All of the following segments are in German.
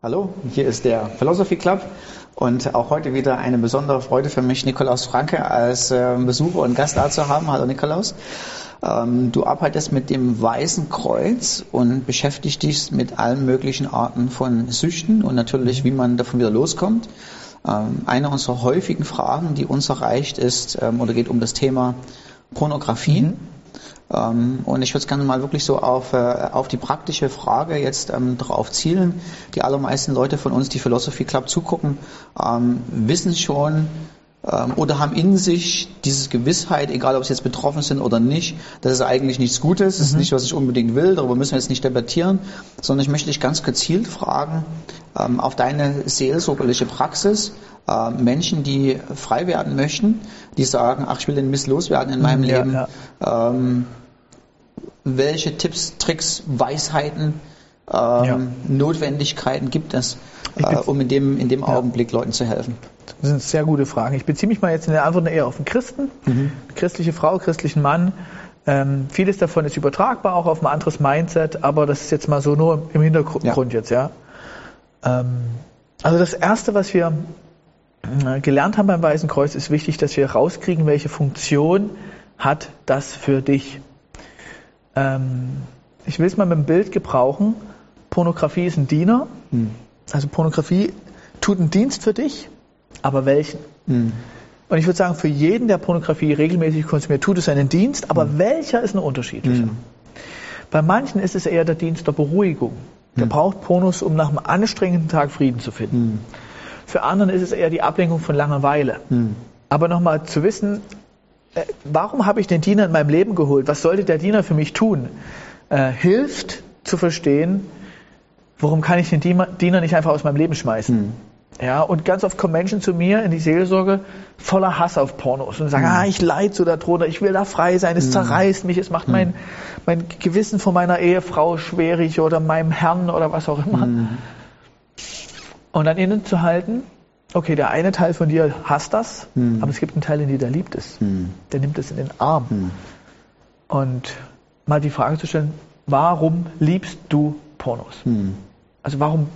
Hallo, hier ist der Philosophy Club und auch heute wieder eine besondere Freude für mich, Nikolaus Franke als äh, Besucher und Gast da zu haben. Hallo Nikolaus. Ähm, du arbeitest mit dem Weißen Kreuz und beschäftigst dich mit allen möglichen Arten von Süchten und natürlich, wie man davon wieder loskommt. Ähm, eine unserer häufigen Fragen, die uns erreicht, ist ähm, oder geht um das Thema Pornografie. Mhm. Ähm, und ich würde gerne mal wirklich so auf, äh, auf die praktische Frage jetzt ähm, darauf zielen. Die allermeisten Leute von uns, die Philosophy Club zugucken, ähm, wissen schon, ähm, oder haben in sich diese Gewissheit, egal ob sie jetzt betroffen sind oder nicht, dass es eigentlich nichts Gutes, ist mhm. nicht, was ich unbedingt will, darüber müssen wir jetzt nicht debattieren, sondern ich möchte dich ganz gezielt fragen ähm, auf deine seelsorgerliche Praxis, äh, Menschen, die frei werden möchten, die sagen, ach, ich will den Mist loswerden in meinem ja, Leben. Ja. Ähm, welche Tipps, Tricks, Weisheiten, ähm, ja. Notwendigkeiten gibt es, äh, um in dem, in dem Augenblick Leuten zu helfen? Das sind sehr gute Fragen. Ich beziehe mich mal jetzt in der Antwort eher auf den Christen, mhm. christliche Frau, christlichen Mann. Ähm, vieles davon ist übertragbar auch auf ein anderes Mindset, aber das ist jetzt mal so nur im Hintergrund ja. jetzt, ja. Ähm, also das erste, was wir äh, gelernt haben beim Weißen Kreuz, ist wichtig, dass wir rauskriegen, welche Funktion hat das für dich. Ähm, ich will es mal mit dem Bild gebrauchen. Pornografie ist ein Diener. Mhm. Also Pornografie tut einen Dienst für dich aber welchen? Mhm. Und ich würde sagen, für jeden, der Pornografie regelmäßig konsumiert, tut es einen Dienst, aber mhm. welcher ist ein unterschiedlicher? Mhm. Bei manchen ist es eher der Dienst der Beruhigung. Der mhm. braucht Pornos, um nach einem anstrengenden Tag Frieden zu finden. Mhm. Für anderen ist es eher die Ablenkung von Langeweile. Aber nochmal zu wissen, warum habe ich den Diener in meinem Leben geholt? Was sollte der Diener für mich tun? Äh, hilft zu verstehen, warum kann ich den Diener nicht einfach aus meinem Leben schmeißen? Ja, und ganz oft kommen Menschen zu mir in die Seelsorge voller Hass auf Pornos und sagen, mhm. ah, ich leide so darunter, ich will da frei sein, es mhm. zerreißt mich, es macht mhm. mein, mein Gewissen von meiner Ehefrau schwierig oder meinem Herrn oder was auch immer. Mhm. Und dann innen zu halten, okay, der eine Teil von dir hasst das, mhm. aber es gibt einen Teil in dir, der liebt es. Mhm. Der nimmt es in den Arm. Und mal die Frage zu stellen, warum liebst du Pornos? Also warum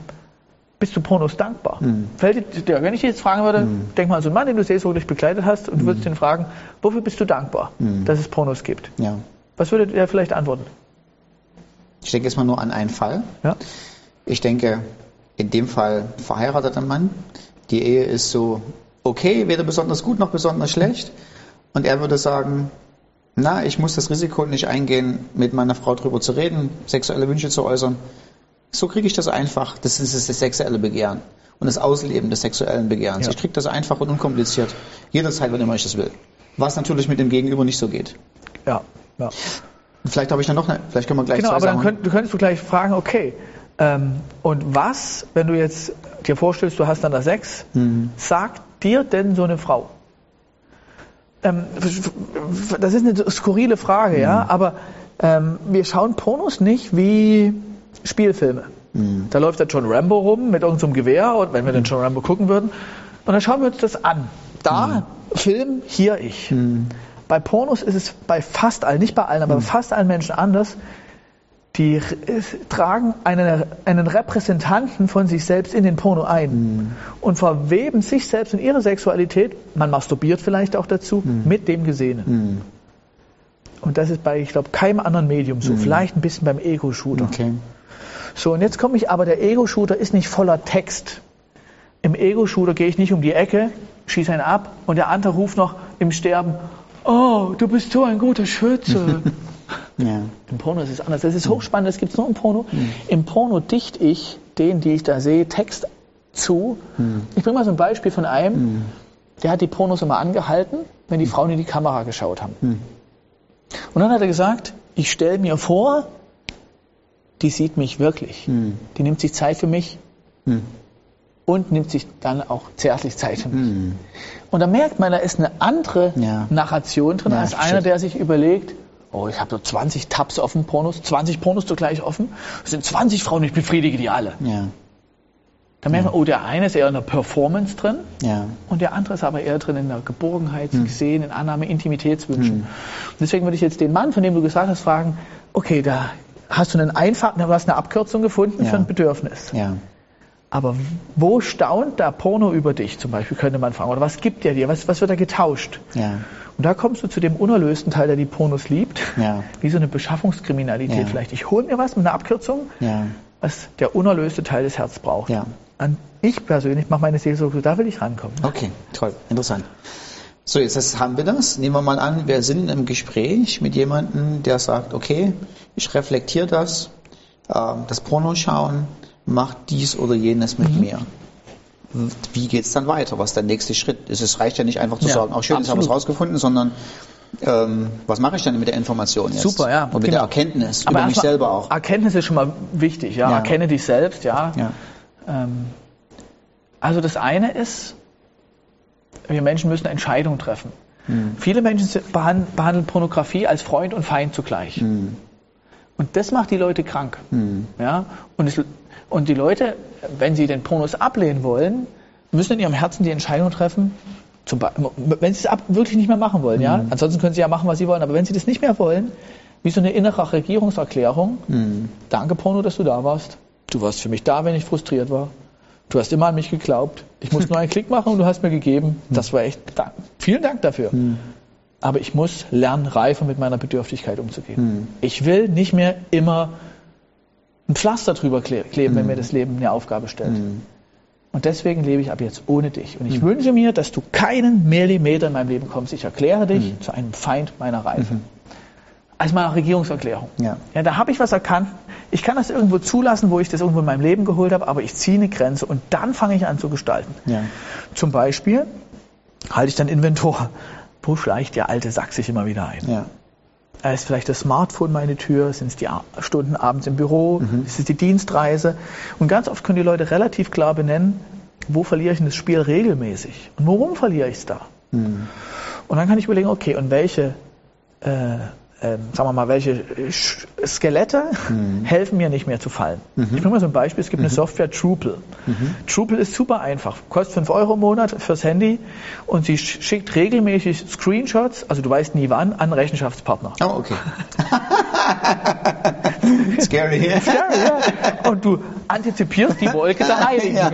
bist du Pornos dankbar? Mhm. Fällt dir, wenn ich dich jetzt fragen würde, mhm. denk mal an so einen Mann, den du seelsorglich begleitet hast, und du würdest ihn fragen, wofür bist du dankbar, mhm. dass es Pornos gibt? Ja. Was würde der vielleicht antworten? Ich denke jetzt mal nur an einen Fall. Ja. Ich denke, in dem Fall verheirateter Mann. Die Ehe ist so okay, weder besonders gut noch besonders schlecht. Und er würde sagen, na, ich muss das Risiko nicht eingehen, mit meiner Frau drüber zu reden, sexuelle Wünsche zu äußern. So kriege ich das einfach. Das ist das sexuelle Begehren und das Ausleben des sexuellen Begehrens. Ja. Ich kriege das einfach und unkompliziert. Jederzeit, wann immer ich das will. Was natürlich mit dem Gegenüber nicht so geht. Ja, ja. Vielleicht habe ich dann noch eine, vielleicht können wir gleich Genau, aber dann könnt, du könntest du gleich fragen, okay, ähm, und was, wenn du jetzt dir vorstellst, du hast dann da Sex, mhm. sagt dir denn so eine Frau? Ähm, das ist eine skurrile Frage, mhm. ja, aber ähm, wir schauen Pornos nicht wie Spielfilme. Mhm. Da läuft dann John Rambo rum mit irgendeinem Gewehr und wenn wir den John Rambo gucken würden, und dann schauen wir uns das an. Da, mhm. Film, hier ich. Mhm. Bei Pornos ist es bei fast allen, nicht bei allen, aber bei fast allen Menschen anders. Die tragen einen, einen Repräsentanten von sich selbst in den Porno ein mhm. und verweben sich selbst in ihre Sexualität, man masturbiert vielleicht auch dazu, mhm. mit dem Gesehenen. Mhm. Und das ist bei, ich glaube, keinem anderen Medium so. Vielleicht ein bisschen beim Ego-Shooter. Okay. So, und jetzt komme ich, aber der Ego-Shooter ist nicht voller Text. Im Ego-Shooter gehe ich nicht um die Ecke, schieße einen ab und der andere ruft noch im Sterben, oh, du bist so ein guter Schütze. ja. Im Porno ist es anders. Das ist hochspannend, das gibt es nur im Porno. Mhm. Im Porno dichte ich den, die ich da sehe, Text zu. Mhm. Ich bringe mal so ein Beispiel von einem, mhm. der hat die Pornos immer angehalten, wenn die Frauen in die Kamera geschaut haben. Mhm. Und dann hat er gesagt, ich stelle mir vor, die sieht mich wirklich. Hm. Die nimmt sich Zeit für mich hm. und nimmt sich dann auch zärtlich Zeit für mich. Hm. Und da merkt man, da ist eine andere ja. Narration drin, ja, als einer, der sich überlegt, oh, ich habe so 20 Tabs offen, Pornos, 20 Pornos zugleich offen, es sind 20 Frauen, ich befriedige die alle. Ja. Da merkt man, oh, der eine ist eher in der Performance drin ja. und der andere ist aber eher drin in der Geborgenheit, hm. Sehen, in Annahme, Intimitätswünschen. Hm. Und deswegen würde ich jetzt den Mann, von dem du gesagt hast, fragen, okay, da hast du einen einfachen, du hast eine Abkürzung gefunden ja. für ein Bedürfnis. Ja. Aber wo staunt da Porno über dich zum Beispiel, könnte man fragen. Oder was gibt der dir? Was, was wird da getauscht? Ja. Und da kommst du zu dem unerlösten Teil, der die Pornos liebt. Ja. Wie so eine Beschaffungskriminalität Ja. vielleicht. Ich hole mir was mit einer Abkürzung, Ja. was der unerlöste Teil des Herzens braucht. Ja. An ich persönlich mache meine Seelsorge, da will ich rankommen. Okay, toll, interessant. So, jetzt haben wir das. Nehmen wir mal an, wir sind im Gespräch mit jemandem, der sagt, okay, ich reflektiere das, ähm, das Porno schauen, macht dies oder jenes Mhm. mit mir. Wie geht's dann weiter? Was ist der nächste Schritt? ist? Es reicht ja nicht einfach zu Ja, sagen, auch schön, jetzt haben wir es rausgefunden, sondern ähm, was mache ich dann mit der Information jetzt? Super, ja, Und mit genau. der Erkenntnis über mich selber auch. Erkenntnis ist schon mal wichtig, ja. Ja. Erkenne dich selbst, ja. Ja. Ähm, also das eine ist, wir Menschen müssen Entscheidungen treffen. Hm. Viele Menschen behandeln Pornografie als Freund und Feind zugleich. Hm. Und das macht die Leute krank. Hm. Ja? Und, es, und die Leute, wenn sie den Pornos ablehnen wollen, müssen in ihrem Herzen die Entscheidung treffen, wenn sie es ab, wirklich nicht mehr machen wollen. Ja? Ansonsten können sie ja machen, was sie wollen. Aber wenn sie das nicht mehr wollen, wie so eine innere Regierungserklärung, Hm. danke Porno, dass du da warst. Du warst für mich da, wenn ich frustriert war. Du hast immer an mich geglaubt. Ich musste nur einen Klick machen und du hast mir gegeben. Das war echt, da, vielen Dank dafür. Aber ich muss lernen, reifer mit meiner Bedürftigkeit umzugehen. Ich will nicht mehr immer ein Pflaster drüber kle- kleben, wenn mir das Leben eine Aufgabe stellt. Und deswegen lebe ich ab jetzt ohne dich. Und ich wünsche mir, dass du keinen Millimeter in meinem Leben kommst. Ich erkläre dich zu einem Feind meiner Reife. Als meiner Regierungserklärung. Ja. Ja, da habe ich was erkannt. Ich kann das irgendwo zulassen, wo ich das irgendwo in meinem Leben geholt habe, aber ich ziehe eine Grenze und dann fange ich an zu gestalten. Ja. Zum Beispiel halte ich dann Inventor. Wo schleicht der alte Sack sich immer wieder ein? Ja. Ist vielleicht das Smartphone meine Tür? Sind es die Stunden abends im Büro? Ist es die Dienstreise? Und ganz oft können die Leute relativ klar benennen, wo verliere ich denn das Spiel regelmäßig? Und worum verliere ich es da? Und dann kann ich überlegen, okay, und welche, äh, ähm, sagen wir mal, welche Skelette helfen mir nicht mehr zu fallen? Ich bringe mal so ein Beispiel. Es gibt eine Software Drupal. Drupal ist super einfach. Kostet 5 Euro im Monat fürs Handy und sie sch- schickt regelmäßig Screenshots, also du weißt nie wann, an Rechenschaftspartner. Oh, okay. Scary. Ja, ja. Und du antizipierst die Wolke der Heiligen. Ja.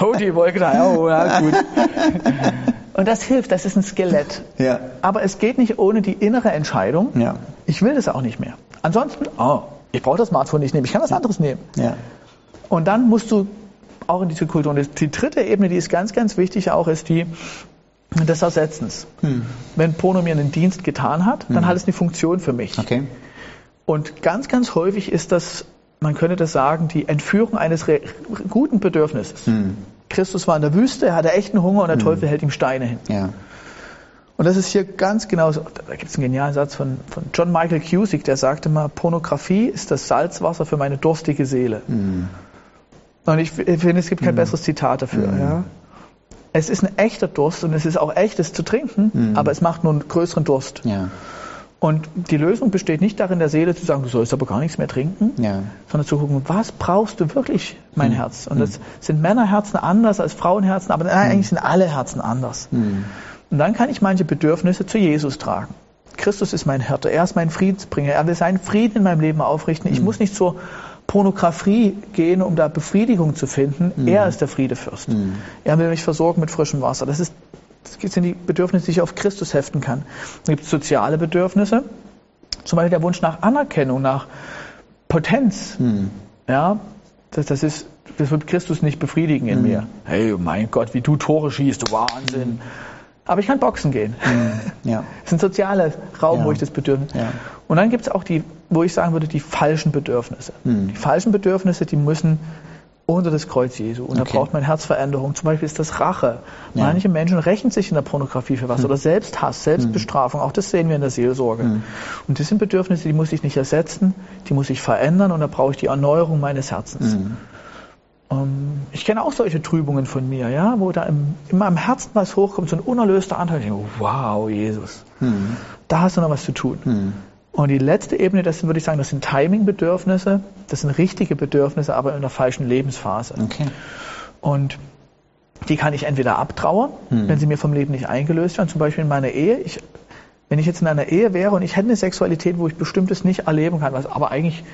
Oh, die Wolke der Heiligen. Oh, ja, gut. Und das hilft, das ist ein Skelett. Ja. Aber es geht nicht ohne die innere Entscheidung. Ja. Ich will das auch nicht mehr. Ansonsten, oh, ich brauche das Smartphone nicht nehmen, ich kann was anderes nehmen. Ja. Und dann musst du auch in diese Kultur. Und die dritte Ebene, die ist ganz, ganz wichtig auch, ist die des Ersetzens. Hm. Wenn Porno mir einen Dienst getan hat, dann hat es eine Funktion für mich. Okay. Und ganz, ganz häufig ist das, man könnte das sagen, die Entführung eines guten Bedürfnisses. Hm. Christus war in der Wüste, er hatte echten Hunger und der Teufel hält ihm Steine hin. Ja. Und das ist hier ganz genau so. Da gibt es einen genialen Satz von, von John Michael Cusick, der sagte mal, Pornografie ist das Salzwasser für meine durstige Seele. Und ich f- finde, es gibt kein besseres Zitat dafür. Ja. Es ist ein echter Durst und es ist auch echtes zu trinken, aber es macht nur einen größeren Durst. Ja. Und die Lösung besteht nicht darin, der Seele zu sagen, du sollst aber gar nichts mehr trinken, Ja. sondern zu gucken, was brauchst du wirklich, mein Herz? Und das sind Männerherzen anders als Frauenherzen, aber nein, eigentlich sind alle Herzen anders. Und dann kann ich manche Bedürfnisse zu Jesus tragen. Christus ist mein Hirte, er ist mein Friedensbringer, er will seinen Frieden in meinem Leben aufrichten. Ich muss nicht zur Pornografie gehen, um da Befriedigung zu finden. Er ist der Friedefürst. Er will mich versorgen mit frischem Wasser. Das, ist, das sind die Bedürfnisse, die ich auf Christus heften kann. Dann gibt es soziale Bedürfnisse, zum Beispiel der Wunsch nach Anerkennung, nach Potenz. Ja, das, das, ist, das wird Christus nicht befriedigen in mir. Hey, mein Gott, wie du Tore schießt, Wahnsinn. Aber ich kann boxen gehen. Ja. Das ist ein sozialer Raum, Ja. wo ich das Bedürfnis. Ja. Und dann gibt es auch die, wo ich sagen würde, die falschen Bedürfnisse. Hm. Die falschen Bedürfnisse, die müssen unter das Kreuz Jesu. Und Okay. da braucht man Herzveränderung. Zum Beispiel ist das Rache. Ja. Hm. Manche Menschen rächen sich in der Pornografie für was. Oder Selbsthass, Selbstbestrafung. Auch das sehen wir in der Seelsorge. Hm. Und das sind Bedürfnisse, die muss ich nicht ersetzen, die muss ich verändern. Und da brauche ich die Erneuerung meines Herzens. Hm. Ähm, ich kenne auch solche Trübungen von mir, ja, wo da im, in meinem Herzen was hochkommt, so ein unerlöster Anteil. Ich denke, wow, Jesus, Hm. da hast du noch was zu tun. Und die letzte Ebene, das sind, würde ich sagen, das sind Timing-Bedürfnisse, das sind richtige Bedürfnisse, aber in der falschen Lebensphase. Okay. Und die kann ich entweder abtrauern, wenn sie mir vom Leben nicht eingelöst werden, zum Beispiel in meiner Ehe. Ich, wenn ich jetzt in einer Ehe wäre und ich hätte eine Sexualität, wo ich bestimmtes nicht erleben kann, was aber eigentlich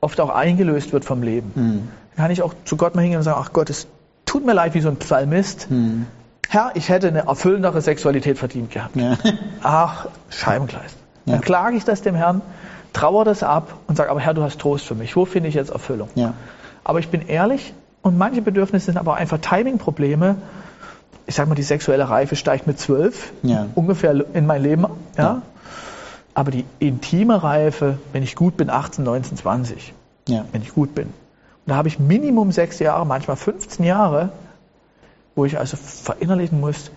oft auch eingelöst wird vom Leben. Hm. Dann kann ich auch zu Gott mal hingehen und sagen, ach Gott, es tut mir leid wie so ein Psalmist. Hm. Herr, ich hätte eine erfüllendere Sexualität verdient gehabt. Ja. Ach, Scheibengleis. Ja. Dann klage ich das dem Herrn, trauere das ab und sage, aber Herr, du hast Trost für mich. Wo finde ich jetzt Erfüllung? ja. Aber ich bin ehrlich und manche Bedürfnisse sind aber einfach Timing-Probleme. Ich sage mal, die sexuelle Reife steigt mit zwölf Ja. ungefähr in mein Leben. Ja? Aber die intime Reife, wenn ich gut bin, 18, 19, 20, Ja. wenn ich gut bin. Und da habe ich Minimum sechs Jahre, manchmal 15 Jahre, wo ich also verinnerlichen muss,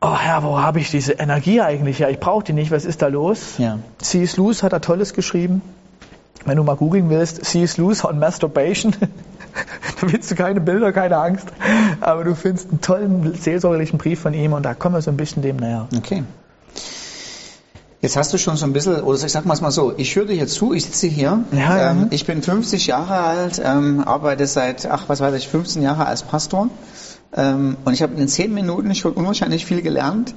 oh Herr, wo habe ich diese Energie eigentlich her? Ich brauche die nicht, was ist da los? Ja. C.S. Lewis hat da Tolles geschrieben. Wenn du mal googeln willst, C.S. Lewis on Masturbation, da findest du keine Bilder, keine Angst, aber du findest einen tollen seelsorgerlichen Brief von ihm und da kommen wir so ein bisschen dem näher. Okay. Jetzt hast du schon so ein bisschen, oder ich sag mal es mal so, ich höre dir jetzt zu, ich sitze hier, Ja, ja. ähm, ich bin 50 Jahre alt, ähm, arbeite seit, ach was weiß ich, 15 Jahre als Pastor und ich habe in 10 Minuten schon unwahrscheinlich viel gelernt,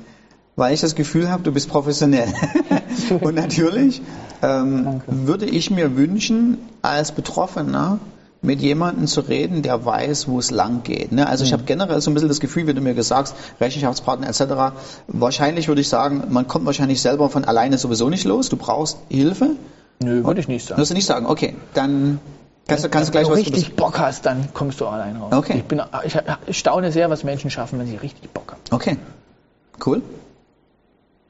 weil ich das Gefühl habe, du bist professionell. und natürlich ähm, würde ich mir wünschen, als Betroffener mit jemandem zu reden, der weiß, wo es lang geht. Ne? Also ich habe generell so ein bisschen das Gefühl, wie du mir gesagt hast, Rechenschaftspartner etc. Wahrscheinlich würde ich sagen, man kommt wahrscheinlich selber von alleine sowieso nicht los. Du brauchst Hilfe. Nö, würde ich nicht sagen. Wirst du nicht sagen, okay, dann kannst du, kannst du Wenn gleich du was richtig Bock hast, dann kommst du allein raus. Okay. Ich, bin, ich, ich staune sehr, was Menschen schaffen, wenn sie richtig Bock haben. Okay, cool.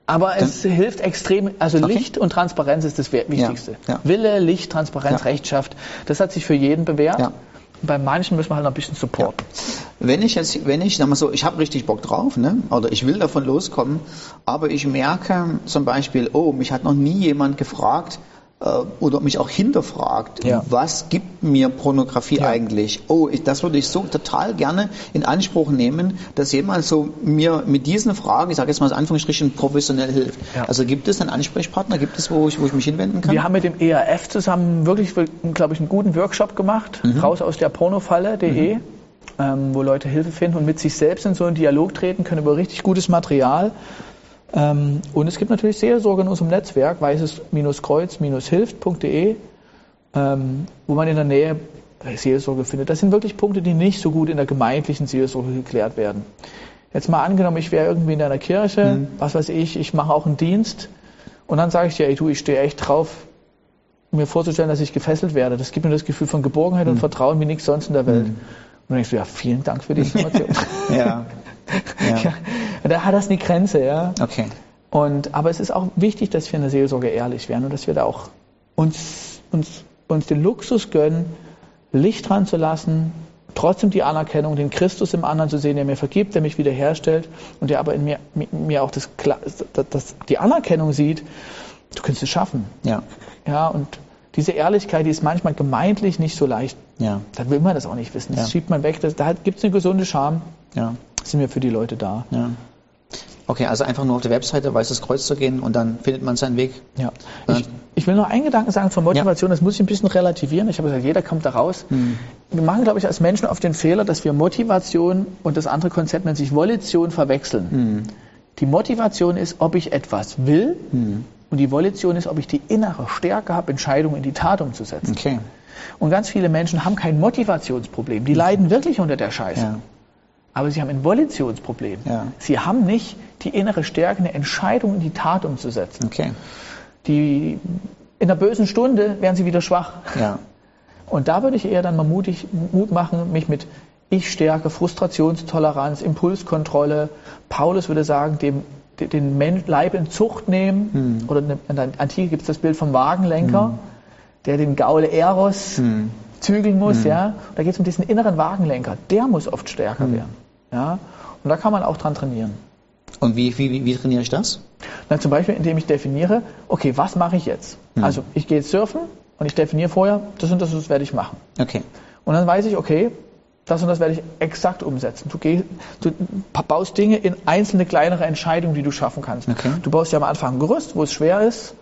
Aber es hilft extrem, also Okay. Licht und Transparenz ist das Wichtigste. ja. Wille, Licht, Transparenz, Ja. Rechtschaft, das hat sich für jeden bewährt. Ja. Bei manchen müssen wir halt noch ein bisschen supporten. Wenn ich jetzt, wenn ich, sag mal so, ich habe richtig Bock drauf, ne? Oder ich will davon loskommen, aber ich merke zum Beispiel, oh, mich hat noch nie jemand gefragt oder mich auch hinterfragt, Ja. was gibt mir Pornografie Ja. eigentlich? Oh, ich, das würde ich so total gerne in Anspruch nehmen, dass jemand so mir mit diesen Fragen, ich sage jetzt mal in Anführungsstrichen, professionell hilft. Ja. Also gibt es einen Ansprechpartner, gibt es, wo ich, wo ich mich hinwenden kann? Wir haben mit dem ERF zusammen wirklich, glaube ich, einen guten Workshop gemacht, Mhm. raus aus der Pornofalle.de, ähm, wo Leute Hilfe finden und mit sich selbst in so einen Dialog treten können über richtig gutes Material. Ähm, und es gibt natürlich Seelsorge in unserem Netzwerk, weißes-kreuz-hilft.de, ähm, wo man in der Nähe Seelsorge findet. Das sind wirklich Punkte, die nicht so gut in der gemeindlichen Seelsorge geklärt werden. Jetzt mal angenommen, ich wäre irgendwie in einer Kirche, was weiß ich, ich mache auch einen Dienst und dann sage ich dir, ey du, ich stehe echt drauf, mir vorzustellen, dass ich gefesselt werde. Das gibt mir das Gefühl von Geborgenheit und Vertrauen wie nichts sonst in der Welt. Und dann denkst du, ja, vielen Dank für die Information. Ja. ja. ja, da hat das eine Grenze, ja. Okay. Und, aber es ist auch wichtig, dass wir in der Seelsorge ehrlich werden und dass wir da auch uns, uns, uns den Luxus gönnen, Licht dran zu lassen, trotzdem die Anerkennung, den Christus im anderen zu sehen, der mir vergibt, der mich wiederherstellt und der aber in mir, mir auch das, das, die Anerkennung sieht, du kannst es schaffen. Ja. Ja, und diese Ehrlichkeit, die ist manchmal gemeintlich nicht so leicht. Ja. Dann will man das auch nicht wissen. Das Ja. schiebt man weg. Das, da gibt es eine gesunde Scham. Ja. Sind wir für die Leute da. Ja. Okay, also einfach nur auf der Webseite Weißes Kreuz zu gehen und dann findet man seinen Weg. Ja. Ja. Ich, ich will noch einen Gedanken sagen zur Motivation, das muss ich ein bisschen relativieren. Ich habe gesagt, jeder kommt da raus. Wir machen, glaube ich, als Menschen oft den Fehler, dass wir Motivation und das andere Konzept nennt sich Volition verwechseln. Die Motivation ist, ob ich etwas will und die Volition ist, ob ich die innere Stärke habe, Entscheidungen in die Tat umzusetzen. Okay. Und ganz viele Menschen haben kein Motivationsproblem. Die leiden wirklich unter der Scheiße. Ja. Aber sie haben ein Volitionsproblem. Ja. Sie haben nicht die innere Stärke, eine Entscheidung in die Tat umzusetzen. Okay. Die, in der bösen Stunde werden sie wieder schwach. Ja. Und da würde ich eher dann mal mutig, Mut machen, mich mit Ich-Stärke, Frustrationstoleranz, Impulskontrolle. Paulus würde sagen, dem, de- den Men- Leib in Zucht nehmen. Oder in der Antike gibt es das Bild vom Wagenlenker, der den Gaule Eros zügeln muss. Ja? Da geht es um diesen inneren Wagenlenker. Der muss oft stärker werden. Ja? Und da kann man auch dran trainieren. Und wie, wie, wie, trainiere ich das? Na, zum Beispiel, indem ich definiere, okay, was mache ich jetzt? Also ich gehe jetzt surfen und ich definiere vorher, das und das, und das werde ich machen. Okay. Und dann weiß ich, okay, das und das werde ich exakt umsetzen. Du, geh, du baust Dinge in einzelne kleinere Entscheidungen, die du schaffen kannst. Okay. Du baust ja am Anfang ein Gerüst, wo es schwer ist.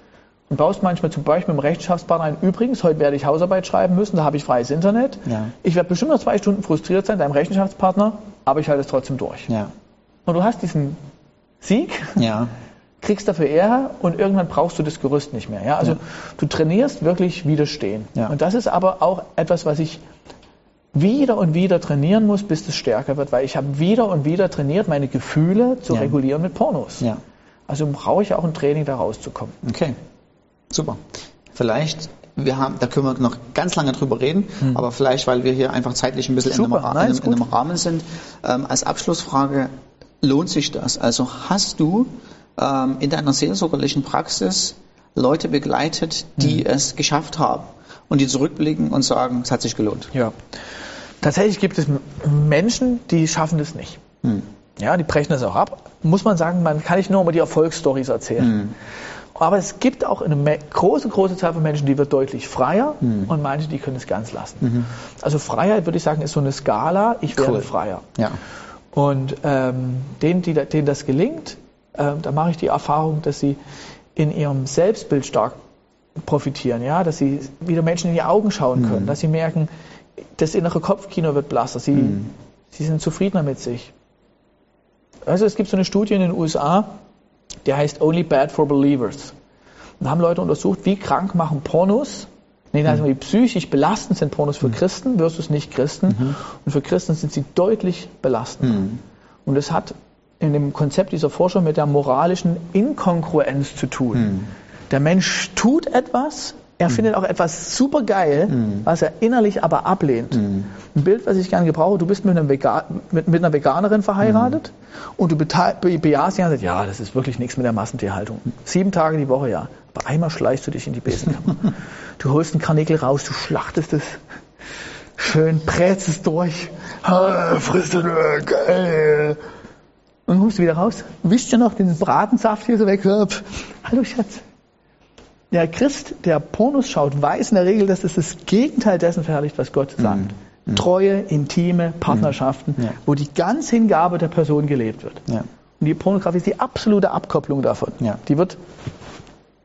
Und baust manchmal zum Beispiel mit dem Rechenschaftspartner ein, übrigens, heute werde ich Hausarbeit schreiben müssen, da habe ich freies Internet. Ja. Ich werde bestimmt noch zwei Stunden frustriert sein, deinem Rechenschaftspartner, aber ich halte es trotzdem durch. Ja. Und du hast diesen Sieg, Ja. kriegst dafür eher und irgendwann brauchst du das Gerüst nicht mehr. Ja? Also du trainierst wirklich widerstehen. Und das ist aber auch etwas, was ich wieder und wieder trainieren muss, bis es stärker wird, weil ich habe wieder und wieder trainiert, meine Gefühle zu regulieren mit Pornos. Also brauche ich auch ein Training, da rauszukommen. Okay, super. Vielleicht, wir haben, da können wir noch ganz lange drüber reden, aber vielleicht, weil wir hier einfach zeitlich ein bisschen in einem, Super, nein, in, einem, in einem Rahmen sind. Ähm, als Abschlussfrage, lohnt sich das? Also hast du ähm, in deiner seelsorgerlichen Praxis Leute begleitet, die es geschafft haben und die zurückblicken und sagen, es hat sich gelohnt? Ja. Tatsächlich gibt es Menschen, die schaffen das nicht. Hm. Ja, die brechen das auch ab. Muss man sagen, man kann nicht nur immer die Erfolgsstories erzählen. Aber es gibt auch eine große, große Zahl von Menschen, die wird deutlich freier Hm. und manche, die können es ganz lassen. Also Freiheit, würde ich sagen, ist so eine Skala. Ich Mhm. Cool. freier. Ja. Und ähm, denen, die, denen das gelingt, ähm, da mache ich die Erfahrung, dass sie in ihrem Selbstbild stark profitieren, ja, dass sie wieder Menschen in die Augen schauen können, dass sie merken, das innere Kopfkino wird blasser, sie, sie sind zufriedener mit sich. Also es gibt so eine Studie in den USA, die heißt Only Bad for Believers. Und da haben Leute untersucht, wie krank machen Pornos, nee, also wie psychisch belastend sind Pornos für Christen versus Nicht-Christen. Und für Christen sind sie deutlich belastender. Und das hat in dem Konzept dieser Forscher mit der moralischen Inkongruenz zu tun. Der Mensch tut etwas, er findet auch etwas super geil, was er innerlich aber ablehnt. Ein Bild, was ich gerne gebrauche, du bist mit, einem Vega mit, mit einer Veganerin verheiratet und du be bejahst die ganze Zeit, ja, das ist wirklich nichts mit der Massentierhaltung. Sieben Tage die Woche, ja. Aber einmal schleichst du dich in die Besenkammer. du holst einen Karnickel raus, du schlachtest es. Schön brätst es durch. Frisst du, geil. Und kommst du wieder raus, wischst dir noch den Bratensaft hier so weg. Hallo Schatz. Der Christ, der Pornos schaut, weiß in der Regel, dass es das Gegenteil dessen verherrlicht, was Gott sagt. Treue, intime Partnerschaften, Ja. wo die ganze Hingabe der Person gelebt wird. Ja. Und die Pornografie ist die absolute Abkopplung davon. Ja. Die wird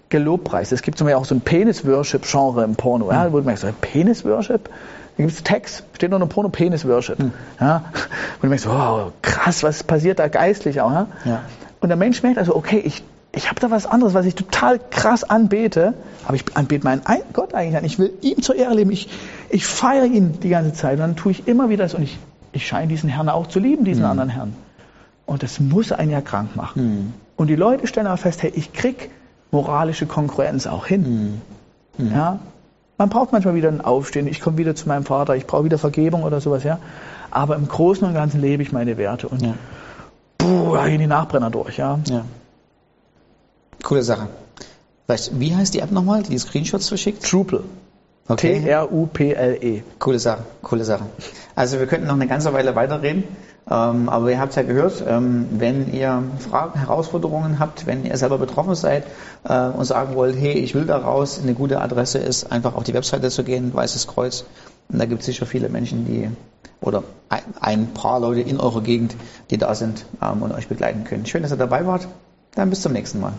gelobpreist. Es gibt zum Beispiel auch so ein Penis-Worship-Genre im Porno. Ja, wo du merkst, Penis-Worship? Da gibt es Text, steht noch im Porno Penis-Worship. Ja? Und du merkst, wow, krass, was passiert da geistlich auch. Ja? Ja. Und der Mensch merkt also, okay, ich, ich habe da was anderes, was ich total krass anbete, aber ich anbete meinen Ein- Gott eigentlich an. Ich will ihm zur Ehre leben. Ich, ich feiere ihn die ganze Zeit. Und dann tue ich immer wieder das und ich, ich scheine diesen Herrn auch zu lieben, diesen anderen Herrn. Und das muss einen ja krank machen. Und die Leute stellen aber fest, hey, ich krieg moralische Konkurrenz auch hin. Ja? Man braucht manchmal wieder ein Aufstehen. Ich komme wieder zu meinem Vater. Ich brauche wieder Vergebung oder sowas, ja. Aber im Großen und Ganzen lebe ich meine Werte und Ja. puh, da gehen die Nachbrenner durch, ja. Ja. Coole Sache. Weißt, wie heißt die App nochmal, die die Screenshots verschickt? Drupal. Okay. T-R-U-P-L-E. Coole Sache, coole Sache. Also wir könnten noch eine ganze Weile weiterreden, ähm, aber ihr habt es ja gehört, ähm, wenn ihr Fragen, Herausforderungen habt, wenn ihr selber betroffen seid äh, und sagen wollt, hey, ich will da raus, eine gute Adresse ist, einfach auf die Webseite zu gehen, Weißes Kreuz. Und da gibt es sicher viele Menschen, die oder ein, ein paar Leute in eurer Gegend, die da sind ähm, und euch begleiten können. Schön, dass ihr dabei wart. Dann bis zum nächsten Mal.